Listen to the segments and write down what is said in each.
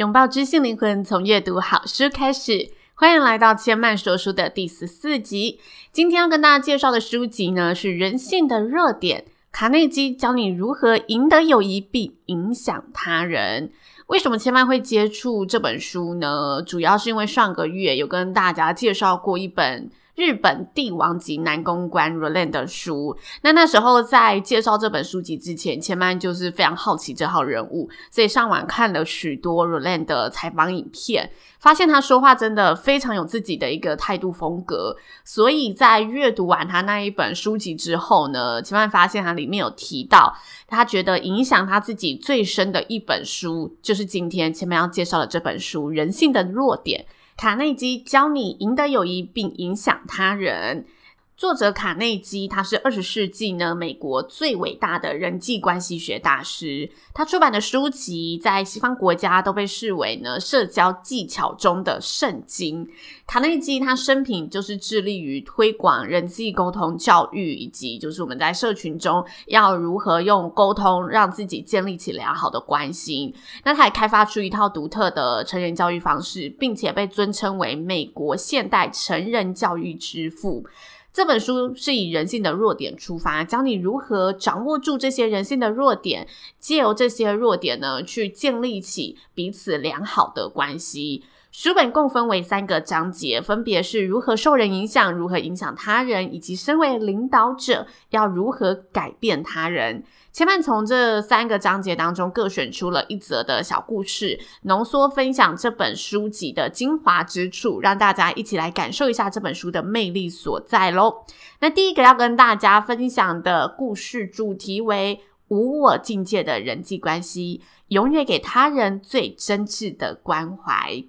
拥抱知性灵魂，从阅读好书开始。欢迎来到千曼说书的第十四集。今天要跟大家介绍的书籍呢，是《人性的弱点》，卡内基教你如何赢得友谊并影响他人。为什么千嫚会接触这本书呢？主要是因为上个月有跟大家介绍过一本。日本帝王级男公关 Roland 的书，那那时候在介绍这本书籍之前，千嫚就是非常好奇这号人物，所以上网看了许多 Roland 的采访影片，发现他说话真的非常有自己的一个态度风格。所以在阅读完他那一本书籍之后呢，千嫚发现他里面有提到，他觉得影响他自己最深的一本书，就是今天千嫚要介绍的这本书《人性的弱点》。卡内基教你赢得友谊并影响他人。作者卡内基，他是二十世纪呢美国最伟大的人际关系学大师。他出版的书籍在西方国家都被视为呢社交技巧中的圣经。卡内基他生平就是致力于推广人际沟通教育，以及就是我们在社群中要如何用沟通让自己建立起良好的关系。那他也开发出一套独特的成人教育方式，并且被尊称为美国现代成人教育之父。这本书是以人性的弱点出发，教你如何掌握住这些人性的弱点，借由这些弱点呢，去建立起彼此良好的关系。书本共分为三个章节，分别是如何受人影响、如何影响他人，以及身为领导者要如何改变他人。千嫚从这三个章节当中各选出了一则的小故事，浓缩分享这本书籍的精华之处，让大家一起来感受一下这本书的魅力所在喽。那第一个要跟大家分享的故事主题为无我境界的人际关系，永远给他人最真挚的关怀。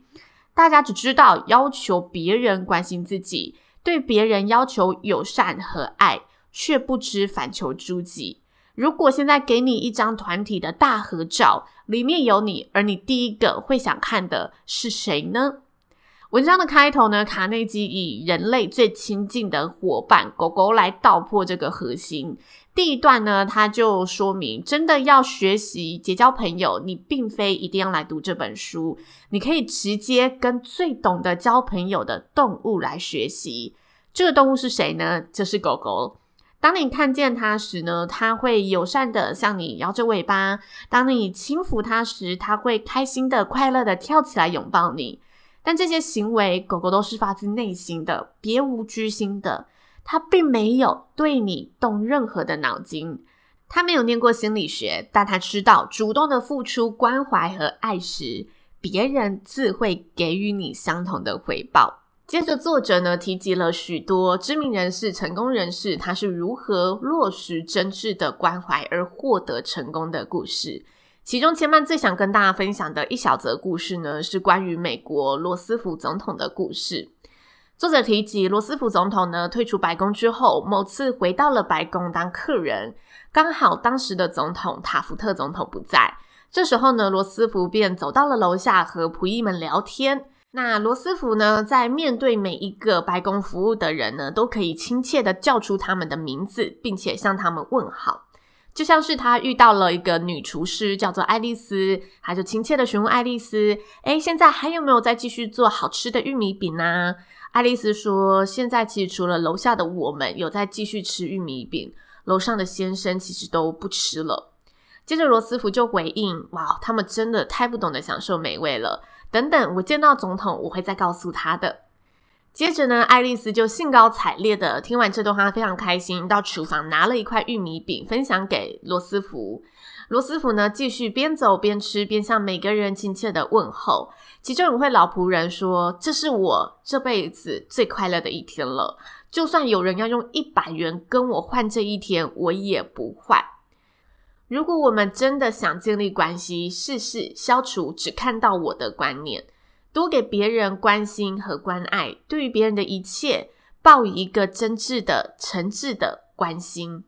大家只知道要求别人关心自己，对别人要求友善和爱，却不知反求诸己。如果现在给你一张团体的大合照，里面有你，而你第一个会想看的是谁呢？文章的开头呢，卡内基以人类最亲近的伙伴狗狗来道破这个核心。第一段呢，他就说明，真的要学习结交朋友，你并非一定要来读这本书，你可以直接跟最懂得交朋友的动物来学习。这个动物是谁呢？就是狗狗。当你看见它时呢，它会友善的向你摇着尾巴；当你轻抚它时，它会开心的、快乐的跳起来拥抱你。但这些行为，狗狗都是发自内心的，别无居心的。他并没有对你动任何的脑筋。他没有念过心理学，但他知道，主动的付出关怀和爱时，别人自会给予你相同的回报。接着，作者呢提及了许多知名人士、成功人士，他是如何落实真挚的关怀而获得成功的故事。其中，千嫚最想跟大家分享的一小则故事呢，是关于美国罗斯福总统的故事。作者提及，罗斯福总统呢退出白宫之后，某次回到了白宫当客人，刚好当时的总统塔福特总统不在。这时候呢，罗斯福便走到了楼下和仆役们聊天。那罗斯福呢，在面对每一个白宫服务的人呢，都可以亲切地叫出他们的名字，并且向他们问好。就像是他遇到了一个女厨师，叫做爱丽丝，他就亲切地询问爱丽丝：“诶，现在还有没有再继续做好吃的玉米饼呢？”爱丽丝说：“现在其实除了楼下的我们有在继续吃玉米饼，楼上的先生其实都不吃了。”接着罗斯福就回应：“哇，他们真的太不懂得享受美味了。”等等，我见到总统，我会再告诉他的。接着呢，爱丽丝就兴高采烈的听完这段话，非常开心，到厨房拿了一块玉米饼分享给罗斯福。罗斯福呢，继续边走边吃，边向每个人亲切的问候。其中有位老仆人说：“这是我这辈子最快乐的一天了。”就算有人要用一百元跟我换这一天，我也不换。如果我们真的想建立关系，试试消除只看到我的观念，多给别人关心和关爱，对于别人的一切，抱一个真挚的、诚挚的关心。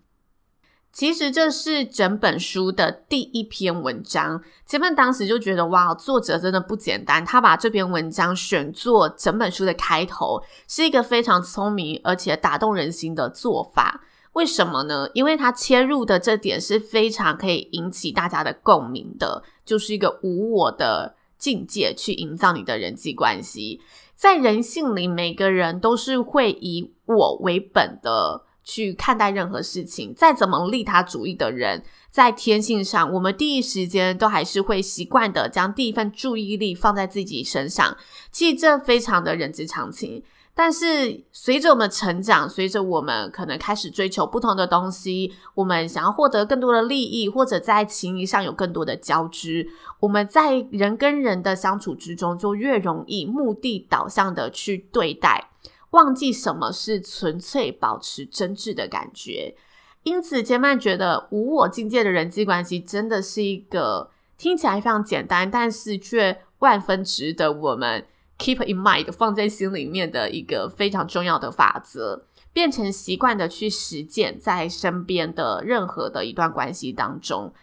其实这是整本书的第一篇文章。前面当时就觉得，哇，作者真的不简单。他把这篇文章选作整本书的开头，是一个非常聪明而且打动人心的做法。为什么呢？因为他切入的这点是非常可以引起大家的共鸣的，就是一个无我的境界去营造你的人际关系。在人性里，每个人都是会以我为本的。去看待任何事情，再怎么利他主义的人，在天性上，我们第一时间都还是会习惯的将第一份注意力放在自己身上。其实这非常的人之常情。但是随着我们成长，随着我们可能开始追求不同的东西，我们想要获得更多的利益，或者在情谊上有更多的交织，我们在人跟人的相处之中，就越容易目的导向的去对待。忘记什么是纯粹保持真挚的感觉，因此杰曼觉得无我境界的人际关系真的是一个听起来非常简单，但是却万分值得我们 keep in mind 放在心里面的一个非常重要的法则，变成习惯的去实践在身边的任何的一段关系当中。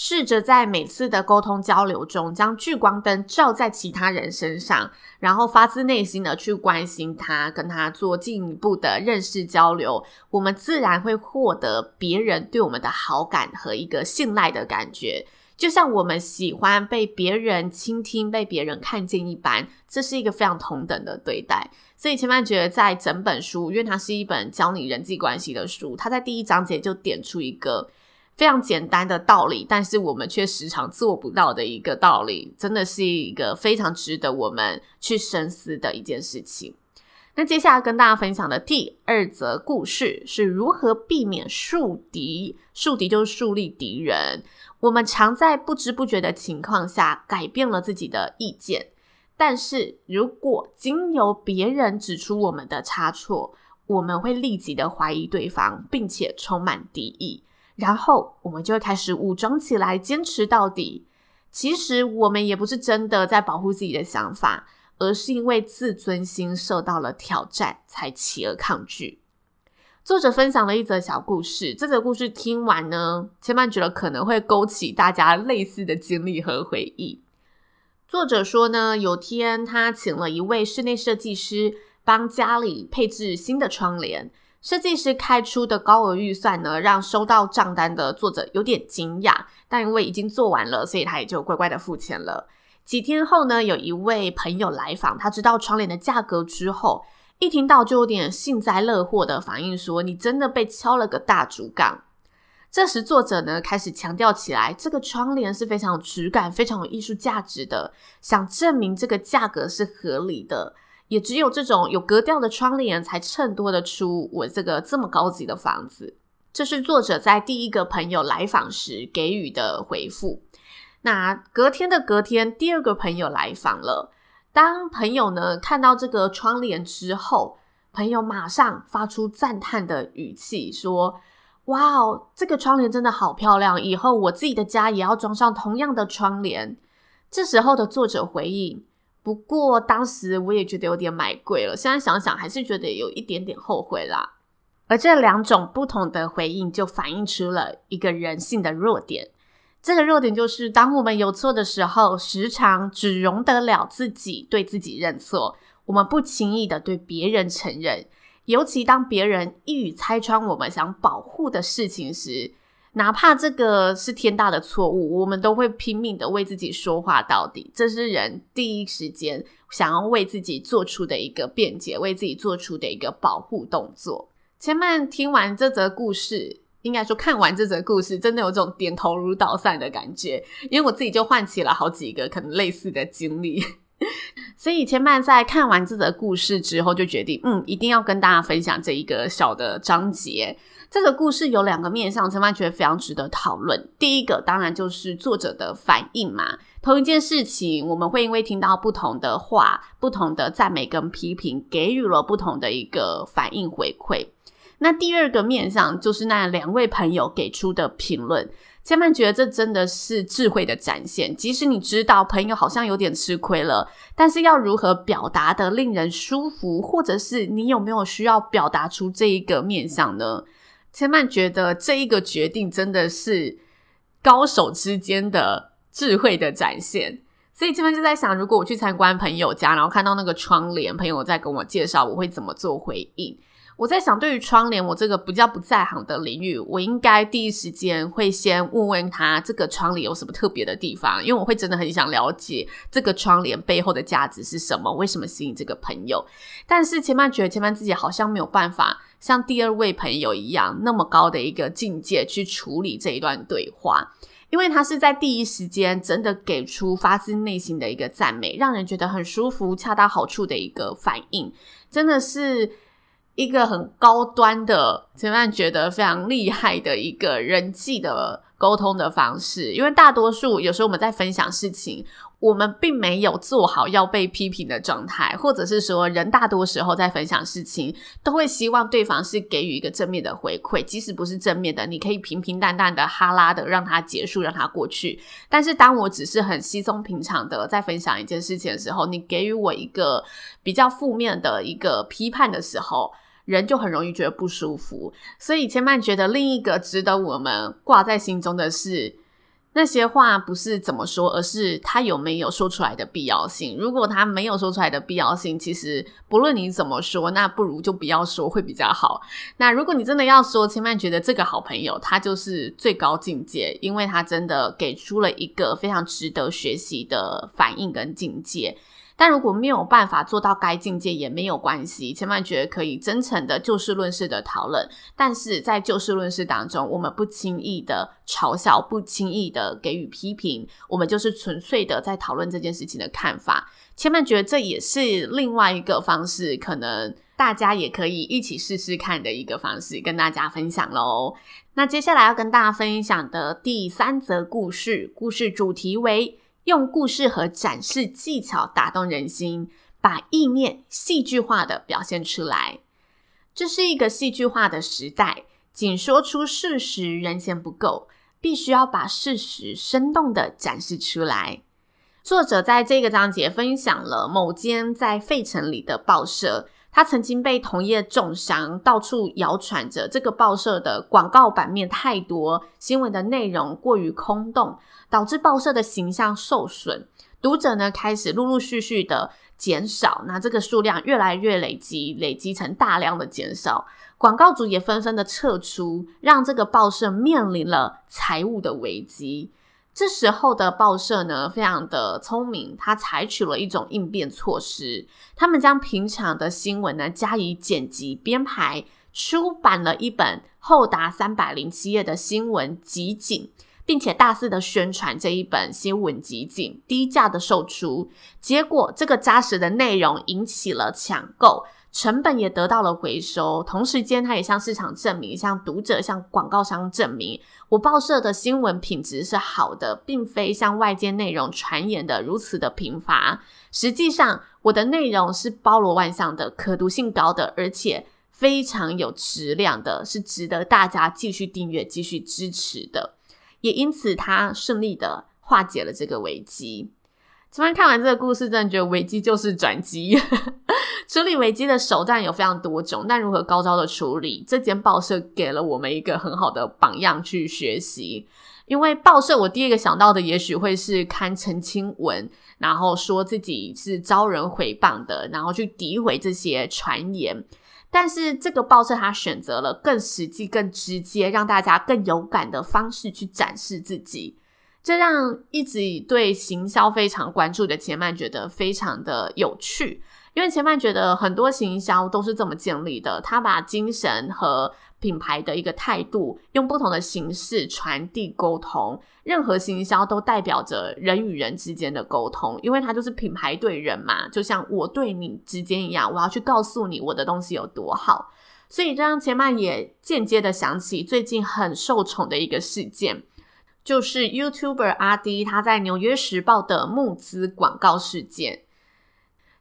试着在每次的沟通交流中，将聚光灯照在其他人身上，然后发自内心的去关心他，跟他做进一步的认识交流，我们自然会获得别人对我们的好感和一个信赖的感觉，就像我们喜欢被别人倾听、被别人看见一般，这是一个非常同等的对待。所以千曼觉得，在整本书，因为它是一本教你人际关系的书，它在第一章节就点出一个。非常简单的道理，但是我们却时常做不到的一个道理，真的是一个非常值得我们去深思的一件事情。那接下来跟大家分享的第二则故事是如何避免树敌。树敌就是树立敌人。我们常在不知不觉的情况下改变了自己的意见，但是如果经由别人指出我们的差错，我们会立即的怀疑对方，并且充满敌意。然后我们就会开始武装起来，坚持到底。其实我们也不是真的在保护自己的想法，而是因为自尊心受到了挑战，才起而抗拒。作者分享了一则小故事，这则故事听完呢，千曼觉得可能会勾起大家类似的经历和回忆。作者说呢，有天他请了一位室内设计师帮家里配置新的窗帘。设计师开出的高额预算呢，让收到账单的作者有点惊讶，但因为已经做完了，所以他也就乖乖的付钱了。几天后呢，有一位朋友来访，他知道窗帘的价格之后，一听到就有点幸灾乐祸的反应说：“你真的被敲了个大竹杠。”这时作者呢开始强调起来，这个窗帘是非常有质感、非常有艺术价值的，想证明这个价格是合理的。也只有这种有格调的窗帘，才衬托得出我这个这么高级的房子。这是作者在第一个朋友来访时给予的回复。那隔天的隔天，第二个朋友来访了。当朋友呢看到这个窗帘之后，朋友马上发出赞叹的语气，说：“哇哦，这个窗帘真的好漂亮！以后我自己的家也要装上同样的窗帘。”这时候的作者回应。不过当时我也觉得有点买贵了，现在想想还是觉得有一点点后悔啦。而这两种不同的回应，就反映出了一个人性的弱点。这个弱点就是，当我们有错的时候，时常只容得了自己对自己认错，我们不轻易的对别人承认。尤其当别人一语拆穿我们想保护的事情时，哪怕这个是天大的错误，我们都会拼命的为自己说话到底。这是人第一时间想要为自己做出的一个辩解，为自己做出的一个保护动作。前面听完这则故事，应该说看完这则故事，真的有种点头如捣蒜的感觉，因为我自己就唤起了好几个可能类似的经历。所以千曼在看完这则故事之后，就决定，嗯，一定要跟大家分享这一个小的章节。这个故事有两个面向，千曼觉得非常值得讨论。第一个当然就是作者的反应嘛，同一件事情，我们会因为听到不同的话、不同的赞美跟批评，给予了不同的一个反应回馈。那第二个面向就是那两位朋友给出的评论。千曼觉得这真的是智慧的展现。即使你知道朋友好像有点吃亏了，但是要如何表达的令人舒服，或者是你有没有需要表达出这一个面向呢？千曼觉得这一个决定真的是高手之间的智慧的展现。所以千曼就在想，如果我去参观朋友家，然后看到那个窗帘，朋友在跟我介绍，我会怎么做回应？我在想，对于窗帘，我这个比较不在行的领域，我应该第一时间会先问问他，这个窗帘有什么特别的地方？因为我会真的很想了解这个窗帘背后的价值是什么，为什么吸引这个朋友？但是前半觉得千曼自己好像没有办法像第二位朋友一样那么高的一个境界去处理这一段对话，因为他是在第一时间真的给出发自内心的一个赞美，让人觉得很舒服、恰到好处的一个反应，真的是。一个很高端的，千曼觉得非常厉害的一个人际的沟通的方式。因为大多数有时候我们在分享事情，我们并没有做好要被批评的状态，或者是说人大多时候在分享事情，都会希望对方是给予一个正面的回馈，即使不是正面的，你可以平平淡淡的哈拉的让它结束，让它过去。但是当我只是很稀松平常的在分享一件事情的时候，你给予我一个比较负面的一个批判的时候，人就很容易觉得不舒服，所以千曼觉得另一个值得我们挂在心中的是，那些话不是怎么说，而是他有没有说出来的必要性。如果他没有说出来的必要性，其实不论你怎么说，那不如就不要说会比较好。那如果你真的要说，千曼觉得这个好朋友他就是最高境界，因为他真的给出了一个非常值得学习的反应跟境界。但如果没有办法做到该境界也没有关系，千万觉得可以真诚的就事论事的讨论。但是在就事论事当中，我们不轻易的嘲笑，不轻易的给予批评，我们就是纯粹的在讨论这件事情的看法。千万觉得这也是另外一个方式，可能大家也可以一起试试看的一个方式，跟大家分享喽。那接下来要跟大家分享的第三则故事，故事主题为。用故事和展示技巧打动人心，把意念戏剧化的表现出来。这是一个戏剧化的时代，仅说出事实仍嫌不够，必须要把事实生动的展示出来。作者在这个章节分享了某间在费城里的报社。他曾经被同业重伤，到处谣传着这个报社的广告版面太多，新闻的内容过于空洞，导致报社的形象受损。读者呢开始陆陆续续的减少，那这个数量越来越累积，累积成大量的减少。广告主也纷纷的撤出，让这个报社面临了财务的危机。这时候的报社呢，非常的聪明，他采取了一种应变措施，他们将平常的新闻呢加以剪辑编排，出版了一本厚达三百零七页的新闻集锦，并且大肆的宣传这一本新闻集锦，低价的售出，结果这个扎实的内容引起了抢购。成本也得到了回收，同时间他也向市场证明，向读者、向广告商证明，我报社的新闻品质是好的，并非像外界内容传言的如此的贫乏。实际上，我的内容是包罗万象的，可读性高的，而且非常有质量的，是值得大家继续订阅、继续支持的。也因此，他顺利的化解了这个危机。昨天看完这个故事，真的觉得危机就是转机。处理危机的手段有非常多种，但如何高招的处理，这间报社给了我们一个很好的榜样去学习。因为报社，我第一个想到的也许会是刊澄清文，然后说自己是遭人诽谤的，然后去诋毁这些传言。但是这个报社他选择了更实际、更直接，让大家更有感的方式去展示自己。这让一直对行销非常关注的千曼觉得非常的有趣，因为千曼觉得很多行销都是这么建立的，他把精神和品牌的一个态度用不同的形式传递沟通。任何行销都代表着人与人之间的沟通，因为它就是品牌对人嘛，就像我对你之间一样，我要去告诉你我的东西有多好。所以这让千曼也间接的想起最近很受宠的一个事件，就是 YouTuber 阿 D 他在《纽约时报》的募资广告事件。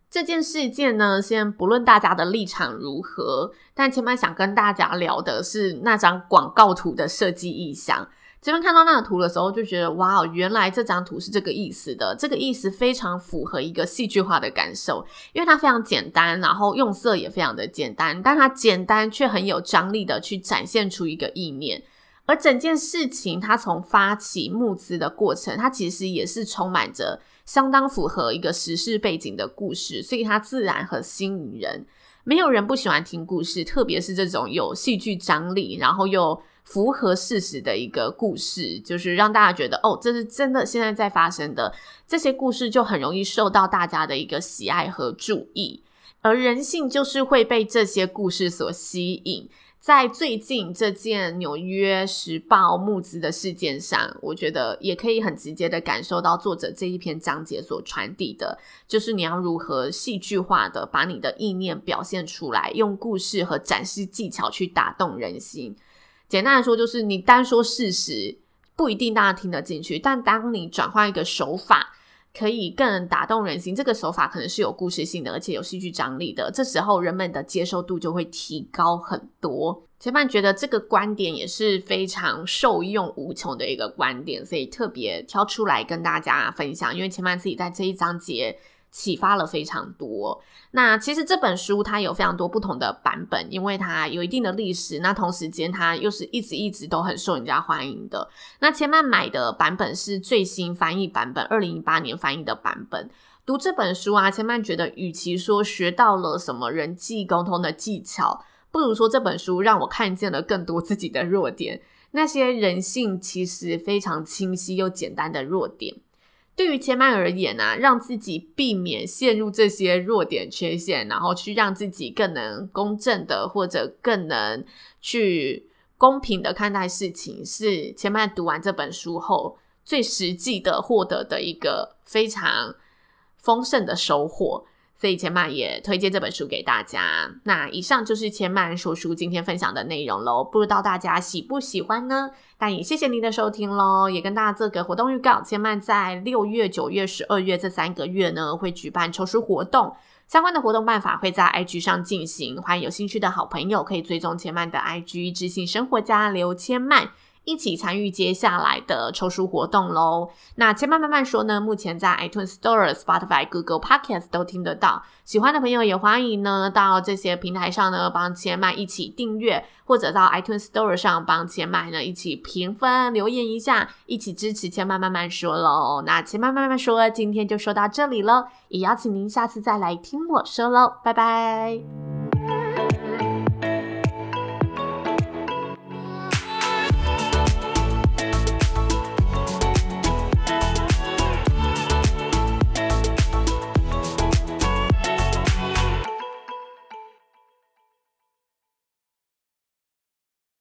这件事件呢，先不论大家的立场如何，但前面想跟大家聊的是那张广告图的设计意象。这边看到那个图的时候，就觉得哇，原来这张图是这个意思的。这个意思非常符合一个戏剧化的感受，因为它非常简单，然后用色也非常的简单，但它简单却很有张力的去展现出一个意念。而整件事情，它从发起募资的过程，它其实也是充满着相当符合一个时事背景的故事，所以它自然很吸引人。没有人不喜欢听故事，特别是这种有戏剧张力，然后又符合事实的一个故事，就是让大家觉得哦，这是真的现在在发生的。这些故事就很容易受到大家的一个喜爱和注意，而人性就是会被这些故事所吸引。在最近这件《纽约时报》募资的事件上，我觉得也可以很直接的感受到作者这一篇章节所传递的，就是你要如何戏剧化的把你的意念表现出来，用故事和展示技巧去打动人心。简单来说，就是你单说事实不一定大家听得进去，但当你转换一个手法。可以更打动人心，这个手法可能是有故事性的，而且有戏剧张力的。这时候人们的接受度就会提高很多。千曼觉得这个观点也是非常受用无穷的一个观点，所以特别挑出来跟大家分享。因为千曼自己在这一章节。启发了非常多。那其实这本书它有非常多不同的版本，因为它有一定的历史。那同时间它又是一直一直都很受人家欢迎的。那千曼买的版本是最新翻译版本，二零一八年翻译的版本。读这本书啊，千曼觉得，与其说学到了什么人际沟通的技巧，不如说这本书让我看见了更多自己的弱点。那些人性其实非常清晰又简单的弱点。对于千曼而言啊，让自己避免陷入这些弱点缺陷，然后去让自己更能公正的或者更能去公平的看待事情，是千曼读完这本书后最实际的获得的一个非常丰盛的收获。所以千曼也推荐这本书给大家。那以上就是千曼说书今天分享的内容喽，不知道大家喜不喜欢呢？但也谢谢您的收听喽，也跟大家做个活动预告，千曼在六月、九月、十二月这三个月呢，会举办抽书活动，相关的活动办法会在 IG 上进行，欢迎有兴趣的好朋友可以追踪千曼的 IG，知性生活家刘千曼。一起参与接下来的抽书活动喽！那千曼慢慢说呢，目前在 iTunes Store、Spotify、Google Podcast 都听得到。喜欢的朋友也欢迎呢到这些平台上呢帮千麦一起订阅，或者到 iTunes Store 上帮千麦呢一起评分留言一下，一起支持千麦慢慢说喽。那千麦慢慢说，今天就说到这里喽，也邀请您下次再来听我说喽，拜拜。